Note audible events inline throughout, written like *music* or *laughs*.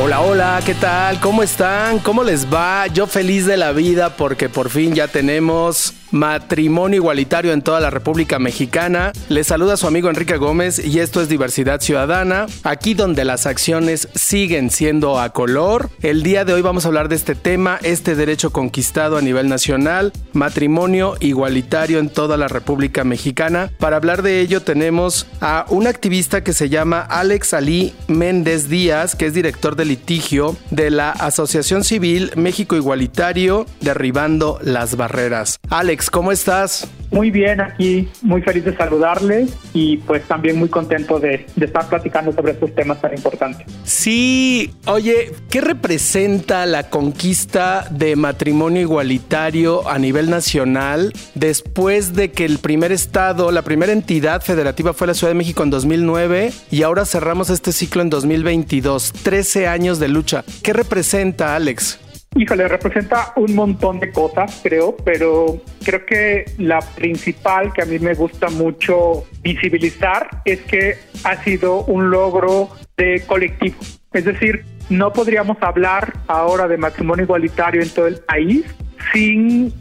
Hola, hola, ¿qué tal? ¿Cómo están? ¿Cómo les va? Yo feliz de la vida porque por fin ya tenemos matrimonio igualitario en toda la República Mexicana. Les saluda su amigo Enrique Gómez y esto es Diversidad Ciudadana, aquí donde las acciones siguen siendo a color. El día de hoy vamos a hablar de este tema, este derecho conquistado a nivel nacional, matrimonio igualitario en toda la República Mexicana. Para hablar de ello tenemos a un activista que se llama Alex Ali Méndez Díaz, que es director de litigio de la Asociación Civil México Igualitario, derribando las barreras. Alex, ¿cómo estás? Muy bien, aquí muy feliz de saludarles y pues también muy contento de, de, estar platicando sobre estos temas tan importantes. Sí, oye, ¿qué representa la conquista de matrimonio igualitario a nivel nacional después de que el primer estado, la primera entidad federativa fue la Ciudad de México en 2009 y ahora cerramos este ciclo en 2022? 13 años de lucha. ¿Qué representa, Alex? Híjole, representa un montón de cosas, creo, pero creo que la principal que a mí me gusta mucho visibilizar es que ha sido un logro de colectivo. Es decir, no podríamos hablar ahora de matrimonio igualitario en todo el país sin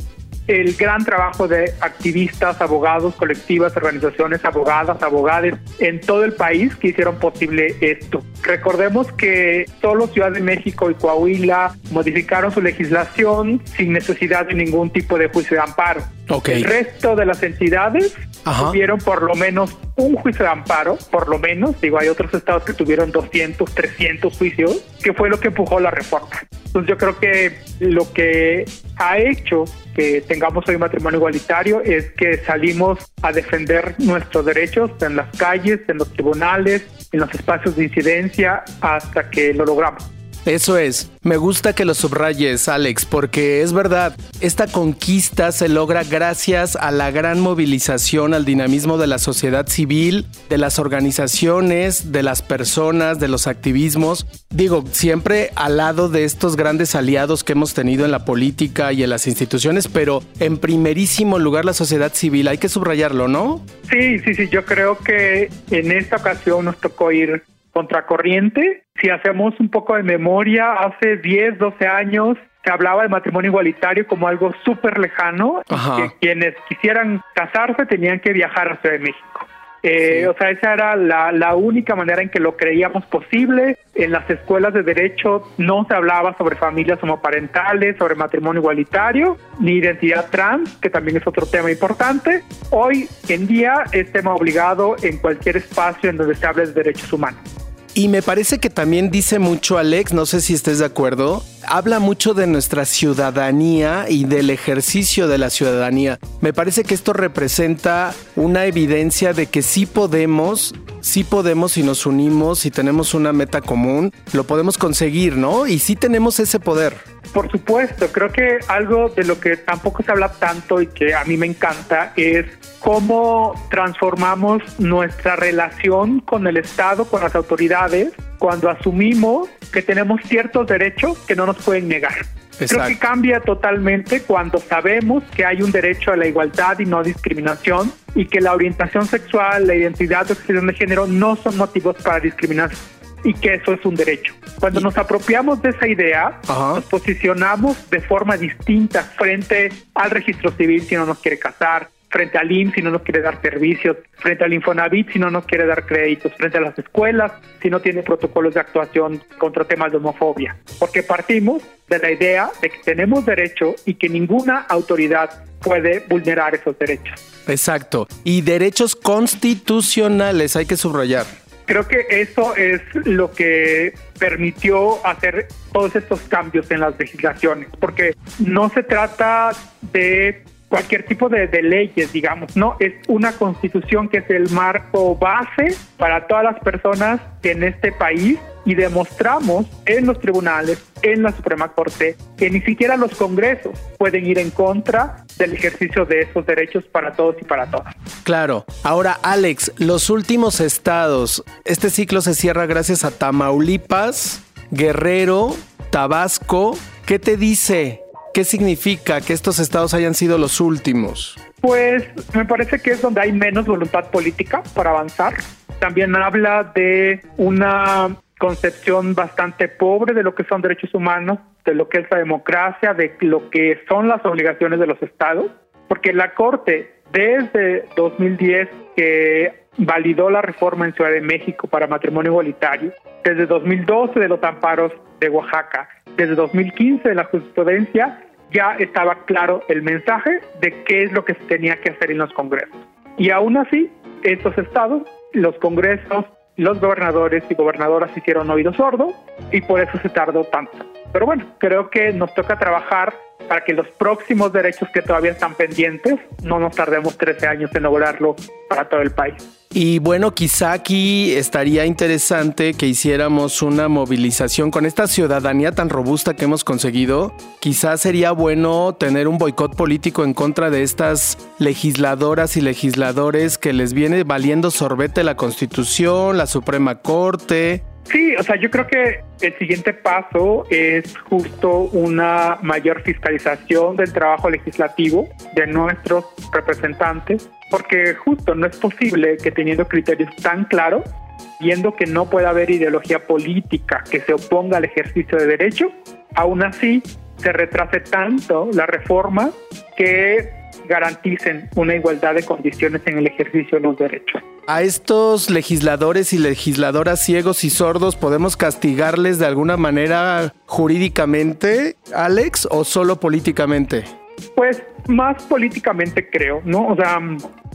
el gran trabajo de activistas, abogados, colectivas, organizaciones, abogadas, abogades en todo el país que hicieron posible esto. Recordemos que solo Ciudad de México y Coahuila modificaron su legislación sin necesidad de ningún tipo de juicio de amparo. El resto de las entidades tuvieron por lo menos un juicio de amparo, por lo menos. Digo, hay otros estados que tuvieron 200, 300 juicios, que fue lo que empujó la reforma. Entonces yo creo que lo que ha hecho que tengamos hoy matrimonio igualitario es que salimos a defender nuestros derechos en las calles, en los tribunales, en los espacios de incidencia hasta que lo logramos. Eso es. Me gusta que lo subrayes, Alex, porque es verdad, esta conquista se logra gracias a la gran movilización, al dinamismo de la sociedad civil, de las organizaciones, de las personas, de los activismos. Digo, siempre al lado de estos grandes aliados que hemos tenido en la política y en las instituciones, pero en primerísimo lugar la sociedad civil. Hay que subrayarlo, ¿no? Sí, sí, sí. Yo creo que en esta ocasión nos tocó ir contracorriente. Si hacemos un poco de memoria, hace 10, 12 años se hablaba de matrimonio igualitario como algo súper lejano, que quienes quisieran casarse tenían que viajar a Ciudad de México. Eh, O sea, esa era la, la, única manera en que lo creíamos posible. En las escuelas de derecho no se hablaba sobre familias homoparentales, sobre matrimonio igualitario, ni identidad trans, que también es otro tema importante. Hoy en día es tema obligado en cualquier espacio en donde se hable de derechos humanos. Y me parece que también dice mucho Alex, no sé si estés de acuerdo, habla mucho de nuestra ciudadanía y del ejercicio de la ciudadanía. Me parece que esto representa una evidencia de que sí podemos, sí podemos si nos unimos, si tenemos una meta común, lo podemos conseguir, ¿no? Y sí tenemos ese poder. Por supuesto, creo que algo de lo que tampoco se habla tanto y que a mí me encanta es cómo transformamos nuestra relación con el Estado, con las autoridades, cuando asumimos que tenemos ciertos derechos que no nos pueden negar. Creo que cambia totalmente cuando sabemos que hay un derecho a la igualdad y no discriminación y que la orientación sexual, la identidad o expresión de género no son motivos para discriminar y que eso es un derecho. Cuando nos apropiamos de esa idea, nos posicionamos de forma distinta frente al registro civil si no nos quiere casar, frente al IMSS si no nos quiere dar servicios, frente al Infonavit si no nos quiere dar créditos, frente a las escuelas si no tiene protocolos de actuación contra temas de homofobia. Porque partimos de la idea de que tenemos derecho y que ninguna autoridad puede vulnerar esos derechos. Exacto. Y derechos constitucionales, hay que subrayar. Creo que eso es lo que permitió hacer todos estos cambios en las legislaciones, porque no se trata de cualquier tipo de, leyes, digamos, no, es una constitución que es el marco base para todas las personas en este país y demostramos en los tribunales, en la Suprema Corte, que ni siquiera los congresos pueden ir en contra del ejercicio de esos derechos para todos y para todas. Claro. Ahora, Alex, los últimos estados, este ciclo se cierra gracias a Tamaulipas, Guerrero, Tabasco. ¿Qué te dice? ¿Qué significa que estos estados hayan sido los últimos? Pues me parece que es donde hay menos voluntad política para avanzar. También habla de una concepción bastante pobre de lo que son derechos humanos, de lo que es la democracia, de lo que son las obligaciones de los estados, porque la Corte desde 2010 que validó la reforma en Ciudad de México para matrimonio igualitario, desde 2012 de los amparos de Oaxaca, desde 2015 de la jurisprudencia, ya estaba claro el mensaje de qué es lo que se tenía que hacer en los congresos. Y aún así, estos estados, los congresos los gobernadores y gobernadoras hicieron oído sordo y por eso se tardó tanto. Pero bueno, creo que nos toca trabajar para que los próximos derechos que todavía están pendientes no nos tardemos 13 años en lograrlo para todo el país. Y bueno, quizá aquí estaría interesante que hiciéramos una movilización con esta ciudadanía tan robusta que hemos conseguido. Quizá sería bueno tener un boicot político en contra de estas legisladoras y legisladores que les viene valiendo sorbete la Constitución, la Suprema Corte, Sí, o sea, yo creo que el siguiente paso es justo una mayor fiscalización del trabajo legislativo de nuestros representantes, porque justo no es posible que teniendo criterios tan claros, viendo que no puede haber ideología política que se oponga al ejercicio de derecho, aún así se retrase tanto la reforma que garanticen una igualdad de condiciones en el ejercicio de los derechos. ¿A estos legisladores y legisladoras ciegos y sordos podemos castigarles de alguna manera jurídicamente, Alex, o solo políticamente? Pues más políticamente creo, ¿no? O sea,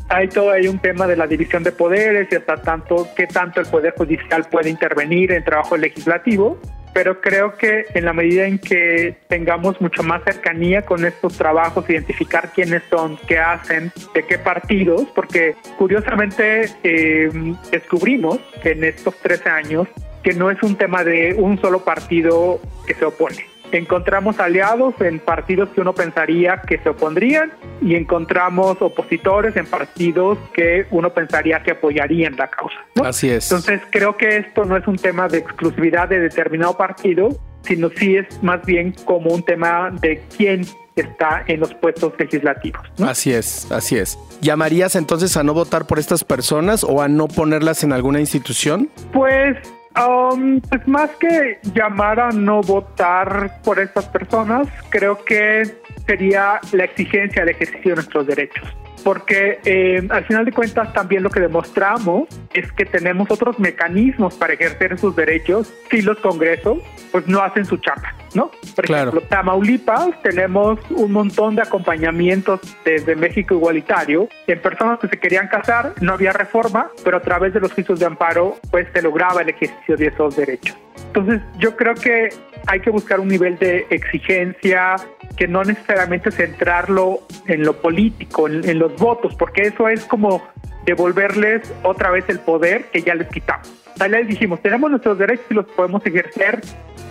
hay todo ahí un tema de la división de poderes y hasta tanto qué tanto el poder judicial puede intervenir en trabajo legislativo pero creo que en la medida en que tengamos mucho más cercanía con estos trabajos, identificar quiénes son, qué hacen, de qué partidos, porque curiosamente eh, descubrimos que en estos 13 años que no es un tema de un solo partido que se opone encontramos aliados en partidos que uno pensaría que se opondrían y encontramos opositores en partidos que uno pensaría que apoyarían la causa. Así es. Entonces creo que esto no es un tema de exclusividad de determinado partido, sino sí es más bien como un tema de quién está en los puestos legislativos. Así es, así es. ¿Llamarías entonces a no votar por estas personas o a no ponerlas en alguna institución? Pues Um, pues más que llamar a no votar por estas personas, creo que sería la exigencia de ejercicio de nuestros derechos porque eh, al final de cuentas también lo que demostramos es que tenemos otros mecanismos para ejercer sus derechos si los congresos pues no hacen su chapa, ¿no? Por ejemplo, Tamaulipas tenemos un montón de acompañamientos desde México Igualitario en personas que se querían casar, no había reforma, pero a través de los juicios de amparo pues se lograba el ejercicio de esos derechos. Entonces yo creo que hay que buscar un nivel de exigencia que no necesariamente centrarlo en lo político, en, los votos, porque eso es como devolverles otra vez el poder que ya les quitamos. O les dijimos, tenemos nuestros derechos y los podemos ejercer,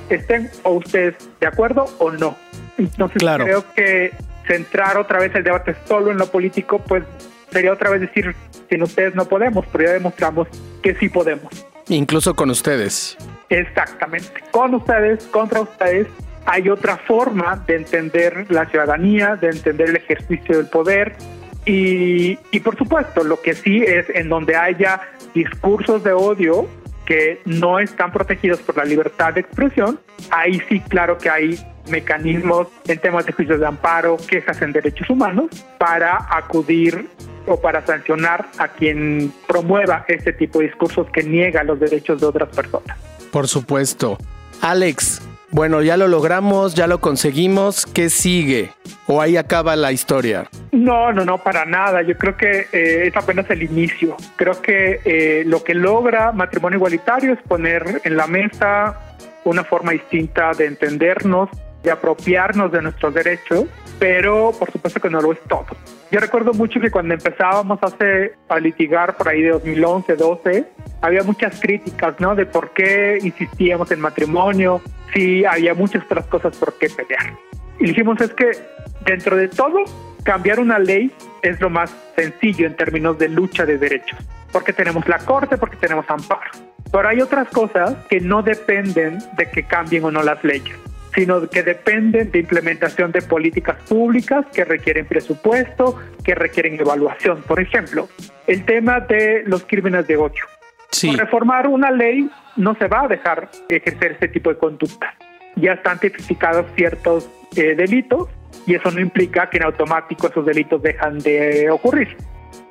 estén o ustedes de acuerdo o no. Entonces creo que centrar otra vez el debate solo en lo político, pues sería otra vez decir, sin ustedes no podemos, pero ya demostramos que sí podemos. Incluso con ustedes. Exactamente, con ustedes, contra ustedes, hay otra forma de entender la ciudadanía, de entender el ejercicio del poder y, y por supuesto lo que sí es en donde haya discursos de odio que no están protegidos por la libertad de expresión, ahí sí claro que hay mecanismos en temas de juicios de amparo, quejas en derechos humanos, para acudir o para sancionar a quien promueva este tipo de discursos que niega los derechos de otras personas. Por supuesto. Alex, bueno, ya lo logramos, ya lo conseguimos. ¿Qué sigue? ¿O ahí acaba la historia? No, no, no, para nada. Yo creo que eh, es apenas el inicio. Creo que eh, lo que logra matrimonio igualitario es poner en la mesa una forma distinta de entendernos, de apropiarnos de nuestros derechos, pero por supuesto que no lo es todo. Yo recuerdo mucho que cuando empezábamos hace, a litigar por ahí de 2011, 12, había muchas críticas, ¿no? De por qué insistíamos en matrimonio, si había muchas otras cosas por qué pelear. Y dijimos es que dentro de todo, cambiar una ley es lo más sencillo en términos de lucha de derechos, porque tenemos la corte, porque tenemos amparo. Pero hay otras cosas que no dependen de que cambien o no las leyes sino que dependen de implementación de políticas públicas que requieren presupuesto, que requieren evaluación. Por ejemplo, el tema de los crímenes de odio. Sí. reformar una ley no se va a dejar ejercer ese tipo de conducta. Ya están tipificados ciertos eh, delitos y eso no implica que en automático esos delitos dejan de ocurrir.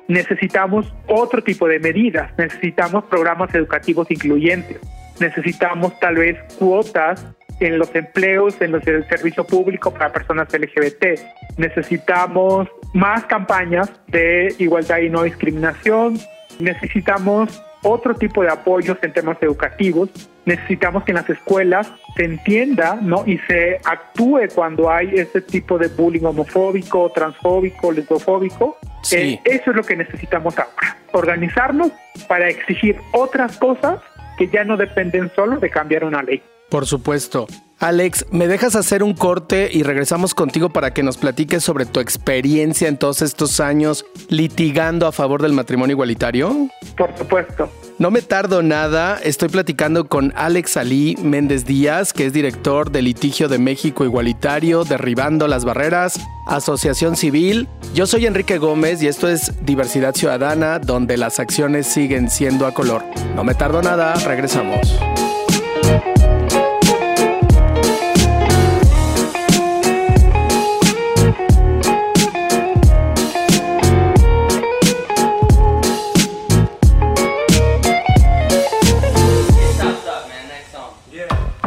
Necesitamos otro tipo de medidas, necesitamos programas educativos incluyentes, necesitamos tal vez cuotas en los empleos, en los del servicio público para personas LGBT. Necesitamos más campañas de igualdad y no discriminación. Necesitamos otro tipo de apoyos en temas educativos. Necesitamos que en las escuelas se entienda ¿no? y se actúe cuando hay ese tipo de bullying homofóbico, transfóbico, lesbofóbico. Sí. Eh, eso es lo que necesitamos ahora. Organizarnos para exigir otras cosas que ya no dependen solo de cambiar una ley. Por supuesto. Alex, ¿me dejas hacer un corte y regresamos contigo para que nos platiques sobre tu experiencia en todos estos años litigando a favor del matrimonio igualitario? Por supuesto. No me tardo nada, estoy platicando con Alex Ali Méndez Díaz, que es director de litigio de México Igualitario, Derribando las Barreras, Asociación Civil. Yo soy Enrique Gómez y esto es Diversidad Ciudadana, donde las acciones siguen siendo a color. No me tardo nada, regresamos.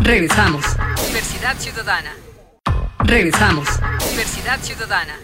Regresamos. Diversidad Ciudadana. Regresamos. Diversidad Ciudadana.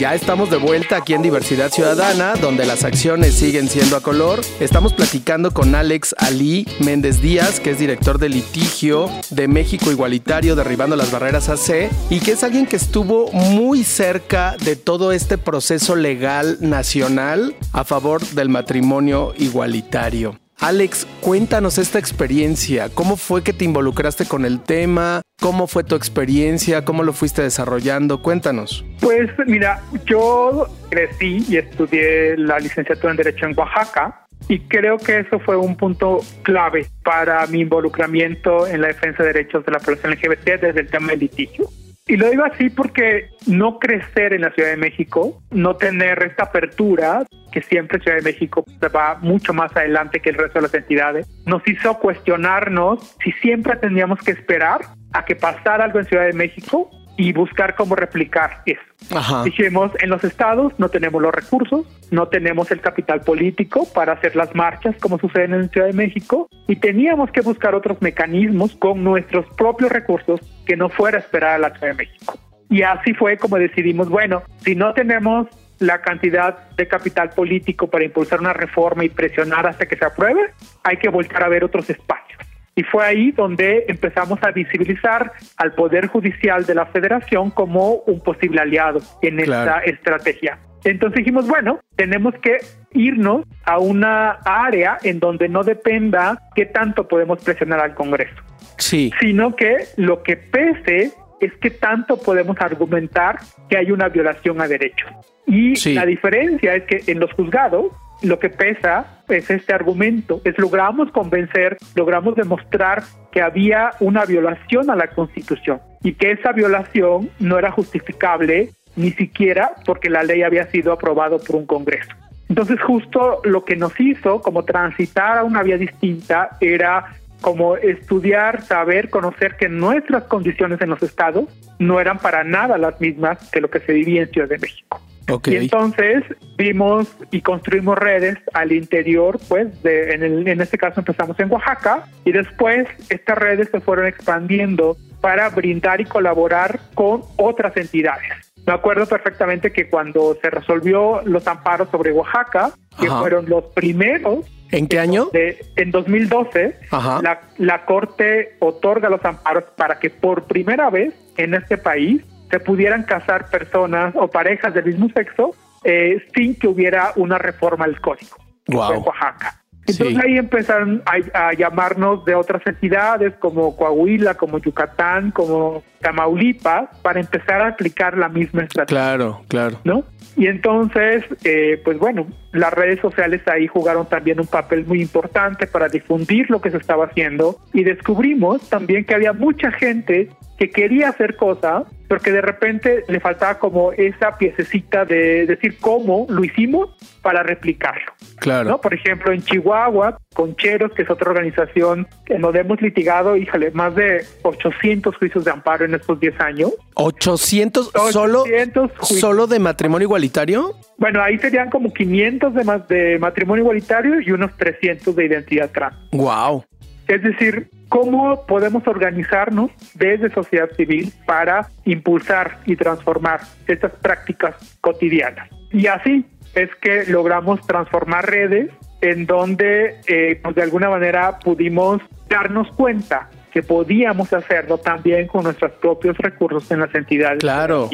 Ya estamos de vuelta aquí en Diversidad Ciudadana, donde las acciones siguen siendo a color. Estamos platicando con Alex Ali Méndez Díaz, que es director de litigio de México Igualitario, derribando las barreras AC, y que es alguien que estuvo muy cerca de todo este proceso legal nacional a favor del matrimonio igualitario. Alex, cuéntanos esta experiencia. ¿Cómo fue que te involucraste con el tema? ¿Cómo fue tu experiencia? ¿Cómo lo fuiste desarrollando? Cuéntanos. Pues mira, yo crecí y estudié la licenciatura en Derecho en Oaxaca y creo que eso fue un punto clave para mi involucramiento en la defensa de derechos de la población LGBT desde el tema del litigio. Y lo digo así porque no crecer en la Ciudad de México, no tener esta apertura, que siempre Ciudad de México va mucho más adelante que el resto de las entidades, nos hizo cuestionarnos si siempre tendríamos que esperar a que pasara algo en Ciudad de México y buscar cómo replicar eso. Dijimos, en los estados no tenemos los recursos, no tenemos el capital político para hacer las marchas como sucede en Ciudad de México y teníamos que buscar otros mecanismos con nuestros propios recursos que no fuera a esperar a la Ciudad de México. Y así fue como decidimos, bueno, si no tenemos la cantidad de capital político para impulsar una reforma y presionar hasta que se apruebe, hay que volver a ver otros espacios. Y fue ahí donde empezamos a visibilizar al Poder Judicial de la Federación como un posible aliado en esta estrategia. Entonces dijimos, bueno, tenemos que irnos a una área en donde no dependa qué tanto podemos presionar al Congreso. Sí. Sino que lo que pese es que tanto podemos argumentar que hay una violación a derechos. Y la diferencia es que en los juzgados lo que pesa es este argumento, es logramos convencer, logramos demostrar que había una violación a la Constitución y que esa violación no era justificable ni siquiera porque la ley había sido aprobada por un Congreso. Entonces justo lo que nos hizo como transitar a una vía distinta era como estudiar, saber, conocer que nuestras condiciones en los estados no eran para nada las mismas que lo que se vivía en Ciudad de México. Y entonces vimos y construimos redes al interior, pues, de, en, el, en este caso empezamos en Oaxaca y después estas redes se fueron expandiendo para brindar y colaborar con otras entidades. Me acuerdo perfectamente que cuando se resolvió los amparos sobre Oaxaca, que fueron los primeros. ¿En qué año? en 2012, la, la Corte otorga los amparos para que por primera vez en este país se pudieran casar personas o parejas del mismo sexo eh, sin que hubiera una reforma al código Wow. en Oaxaca. Entonces Sí. ahí empezaron a, a llamarnos de otras entidades como Coahuila, como Yucatán, como Tamaulipas, para empezar a aplicar la misma estrategia. Claro, claro. ¿no? Y entonces, eh, pues bueno, las redes sociales ahí jugaron también un papel muy importante para difundir lo que se estaba haciendo y descubrimos también que había mucha gente que quería hacer cosas, pero que de repente le faltaba como esa piececita de decir cómo lo hicimos para replicarlo. Claro. ¿no? Por ejemplo, en Chihuahua, Concheros, que es otra organización que nos hemos litigado, híjole, más de 800 juicios de amparo en estos 10 años. 800 solo 800 juicios. solo de matrimonio igualitario? Bueno, ahí serían como 500 de, ma- de matrimonio igualitario y unos 300 de identidad trans. Wow. Es decir, ¿cómo podemos organizarnos desde sociedad civil para impulsar y transformar estas prácticas cotidianas? Y así es que logramos transformar redes en donde, eh, pues de alguna manera, pudimos darnos cuenta que podíamos hacerlo también con nuestros propios recursos en las entidades. Claro.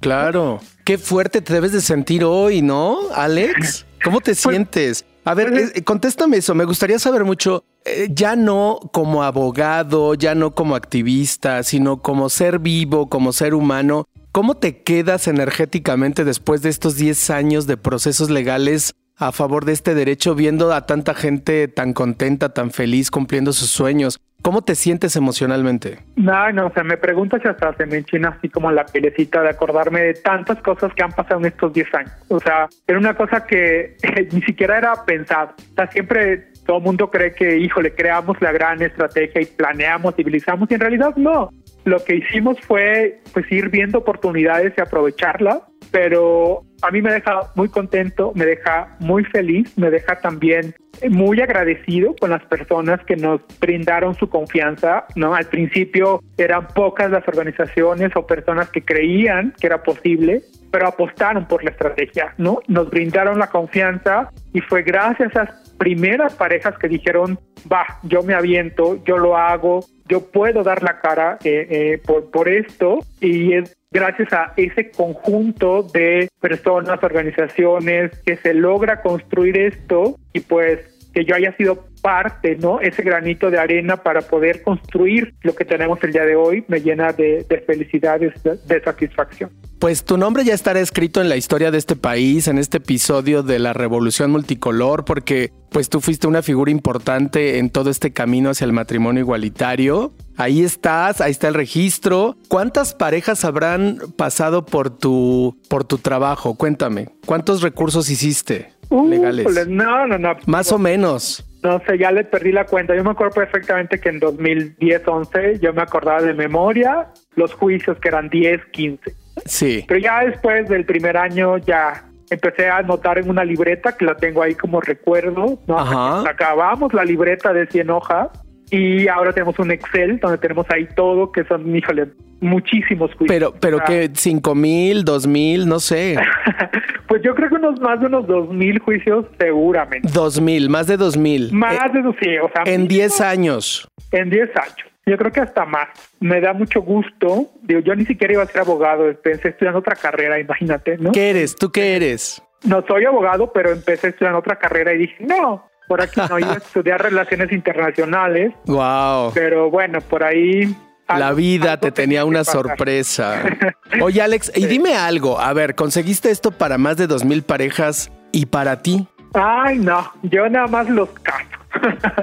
Claro. Qué fuerte te debes de sentir hoy, ¿no, Alex? ¿Cómo te sientes? A ver, pues, eh, contéstame eso. Me gustaría saber mucho, ya no como abogado, ya no como activista, sino como ser vivo, como ser humano. ¿Cómo te quedas energéticamente después de estos 10 años de procesos legales a favor de este derecho, viendo a tanta gente tan contenta, tan feliz, cumpliendo sus sueños? ¿Cómo te sientes emocionalmente? No, no, o sea, me preguntas y hasta se me enchina así como la pielecita de acordarme de tantas cosas que han pasado en estos 10 años. O sea, era una cosa que *laughs* ni siquiera era pensado. O sea, siempre todo el mundo cree que, híjole, creamos la gran estrategia y planeamos, civilizamos, y en realidad no. Lo que hicimos fue pues ir viendo oportunidades y aprovecharlas, pero a mí me deja muy contento, me deja muy feliz, me deja también muy agradecido con las personas que nos brindaron su confianza, ¿no? Al principio eran pocas las organizaciones o personas que creían que era posible, pero apostaron por la estrategia, ¿no? Nos brindaron la confianza y fue gracias a esas primeras parejas que dijeron, va, yo me aviento, yo lo hago, yo puedo dar la cara eh, eh, por, por esto y es gracias a ese conjunto de personas, organizaciones, que se logra construir esto y pues que yo haya sido parte, ¿no? Ese granito de arena para poder construir lo que tenemos el día de hoy me llena de, de felicidad, de, de satisfacción. Pues tu nombre ya estará escrito en la historia de este país, en este episodio de la revolución multicolor, porque pues tú fuiste una figura importante en todo este camino hacia el matrimonio igualitario. Ahí estás, ahí está el registro. ¿Cuántas parejas habrán pasado por tu por tu trabajo? Cuéntame. ¿Cuántos recursos hiciste legales? Uh, no, no, no. Más o menos. No sé, ya le perdí la cuenta. Yo me acuerdo perfectamente que en 2010-11 yo me acordaba de memoria los juicios que eran 10, 15. Sí. Pero ya después del primer año ya empecé a anotar en una libreta que la tengo ahí como recuerdo. ¿no? Ajá. Acabamos la libreta de 100 hojas y ahora tenemos un Excel donde tenemos ahí todo, que son, híjole, muchísimos juicios. Pero, pero sea, que cinco mil, dos mil, no sé. *laughs* pues yo creo que unos más de unos 2.000 juicios seguramente. Dos mil, más de dos mil. Más de eso, sí, o sea, En 10 años. En 10 años. Yo creo que hasta más. Me da mucho gusto. Digo, yo ni siquiera iba a ser abogado. Empecé estudiando otra carrera, imagínate, ¿no? ¿Qué eres? ¿Tú qué eres? No soy abogado, pero empecé estudiando otra carrera y dije, no, por aquí no iba a *laughs* estudiar relaciones internacionales. Wow. Pero bueno, por ahí... La vida te tenía una sorpresa. *laughs* Oye, Alex, y dime algo. A ver, ¿conseguiste esto para más de dos mil parejas y para ti? Ay, no, yo nada más los caso.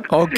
Ok.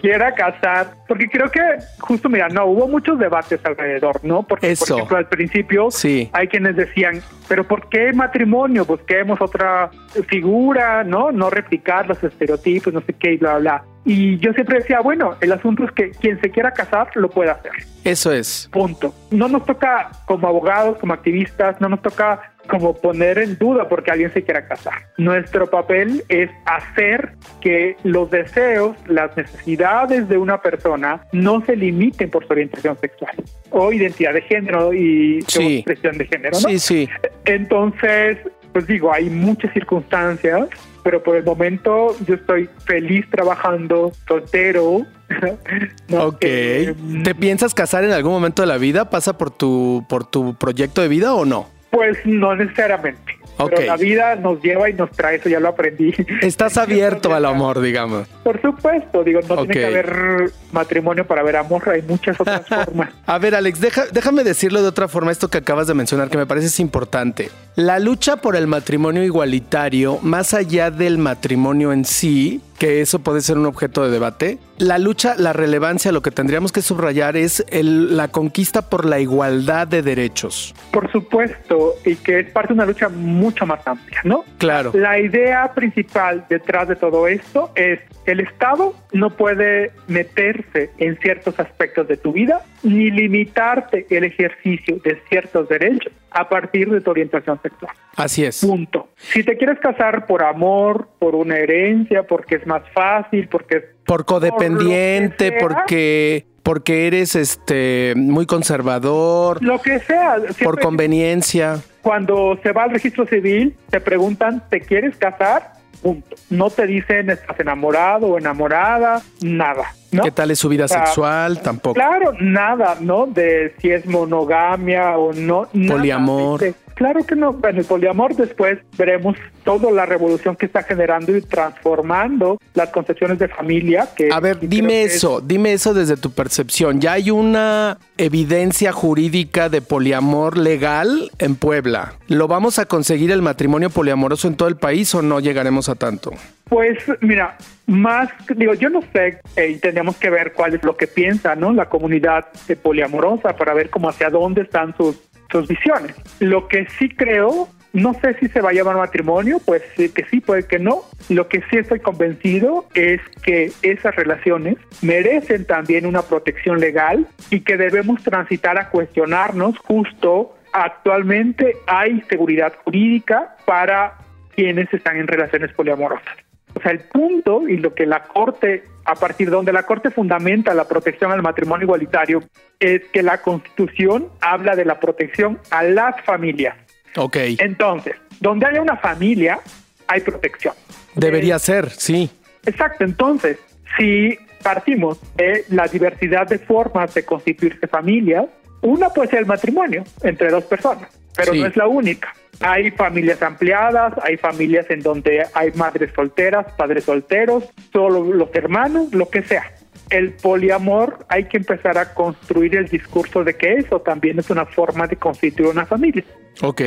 quiera casar, porque creo que justo mira, no hubo muchos debates alrededor, ¿no? Porque Eso. por ejemplo al principio Sí. hay quienes decían, pero ¿por qué matrimonio? Busquemos otra figura, ¿no? No replicar los estereotipos, no sé qué y bla bla. Y yo siempre decía, bueno, el asunto es que quien se quiera casar lo puede hacer. Eso es. Punto. No nos toca como abogados, como activistas, no nos toca como poner en duda porque alguien se quiera casar. Nuestro papel es hacer que los deseos, las necesidades de una persona no se limiten por su orientación sexual o identidad de género y Sí. expresión de género. ¿no? Sí, sí. Entonces, pues digo, hay muchas circunstancias, pero por el momento yo estoy feliz trabajando soltero, *laughs* No, ok. eh, ¿Te piensas casar en algún momento de la vida? ¿Pasa por tu, por tu proyecto de vida o no? Pues no necesariamente. Pero la vida nos lleva y nos trae, eso ya lo aprendí. Estás *laughs* abierto al amor, digamos. Por supuesto, digo, no tiene que haber matrimonio para ver amor, hay muchas otras *laughs* formas. A ver, Alex, deja- déjame decirlo de otra forma, esto que acabas de mencionar, que me parece es importante. La lucha por el matrimonio igualitario, más allá del matrimonio en sí, que eso puede ser un objeto de debate, la lucha, la relevancia, lo que tendríamos que subrayar es el- la conquista por la igualdad de derechos. Por supuesto, y que es parte de una lucha mucho más amplia, ¿no? Claro. La idea principal detrás de todo esto es el Estado no puede meterse en ciertos aspectos de tu vida ni limitarte el ejercicio de ciertos derechos a partir de tu orientación sexual. Así es. Punto. Si te quieres casar por amor, por una herencia, porque es más fácil, porque es Por codependiente, Por sea. porque, porque eres este muy conservador, lo que sea. por conveniencia. Cuando se va al registro civil, te preguntan, ¿te quieres casar? Punto. No te dicen, ¿estás enamorado o enamorada? Nada. ¿no? ¿Qué tal es su vida O sea, sexual? Tampoco. Claro, nada, ¿no? De si es monogamia o no. nada. Poliamor. Dice, Claro que no. En el poliamor después veremos toda la revolución que está generando y transformando las concepciones de familia. Que A ver, dime es- eso, dime eso desde tu percepción. ¿Ya hay una evidencia jurídica de poliamor legal en Puebla? ¿Lo vamos a conseguir el matrimonio poliamoroso en todo el país o no llegaremos a tanto? Pues mira, más, digo, yo no sé, eh, y tendríamos que ver cuál es lo que piensa, ¿no? La comunidad eh, poliamorosa para ver cómo hacia dónde están sus, sus visiones. Lo que sí creo, no sé si se va a llamar matrimonio, pues que sí, puede que no. Lo que sí estoy convencido es que esas relaciones merecen también una protección legal y que debemos transitar a cuestionarnos justo actualmente hay seguridad jurídica para quienes están en relaciones poliamorosas. O sea, el punto y lo que la Corte, a partir de donde la Corte fundamenta la protección al matrimonio igualitario, es que la Constitución habla de la protección a las familias. Ok, Entonces, donde haya una familia, hay protección. debería ser, sí. Exacto, entonces, si partimos de la diversidad de formas de constituirse familias, una puede ser el matrimonio entre dos personas, pero Sí. no es la única. Hay familias ampliadas, hay familias en donde hay madres solteras, padres solteros, solo los hermanos, lo que sea. El poliamor hay que empezar a construir el discurso de que eso también es una forma de constituir una familia Ok.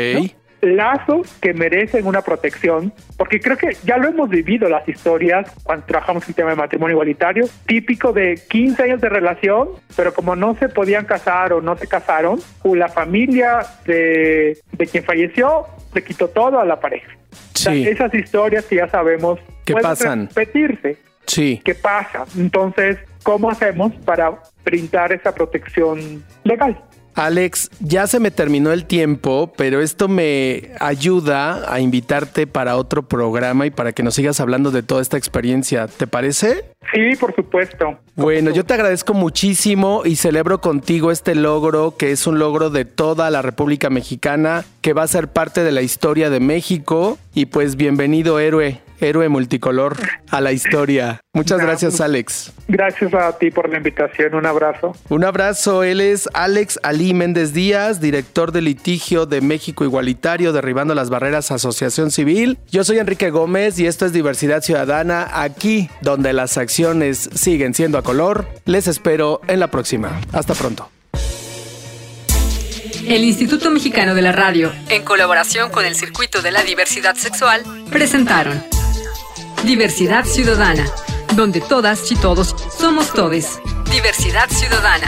Lazos que merecen una protección, porque creo que ya lo hemos vivido las historias cuando trabajamos el tema de matrimonio igualitario, típico de 15 años de relación, pero como no se podían casar o no se casaron, la familia de, de quien falleció le quitó todo a la pareja. O sea, Sí. esas historias que ya sabemos ¿Qué pueden pasan? repetirse. Sí. ¿Qué pasa? Entonces, ¿cómo hacemos para brindar esa protección legal? Alex, ya se me terminó el tiempo, pero esto me ayuda a invitarte para otro programa y para que nos sigas hablando de toda esta experiencia. ¿Te parece? Sí, por supuesto. Bueno, yo te agradezco muchísimo y celebro contigo este logro, que es un logro de toda la República Mexicana, que va a ser parte de la historia de México. Y pues bienvenido, héroe, héroe multicolor, a la historia. Muchas gracias, Alex. Gracias a ti por la invitación. Un abrazo. Un abrazo, él es Alex Ali Méndez Díaz, director de litigio de México Igualitario, Derribando las Barreras Asociación Civil. Yo soy Enrique Gómez y esto es Diversidad Ciudadana, aquí donde las acciones siguen siendo a color. Les espero en la próxima. Hasta pronto. El Instituto Mexicano de la Radio, en colaboración con el Circuito de la Diversidad Sexual, presentaron Diversidad Ciudadana, donde todas y todos somos todes. Diversidad Ciudadana.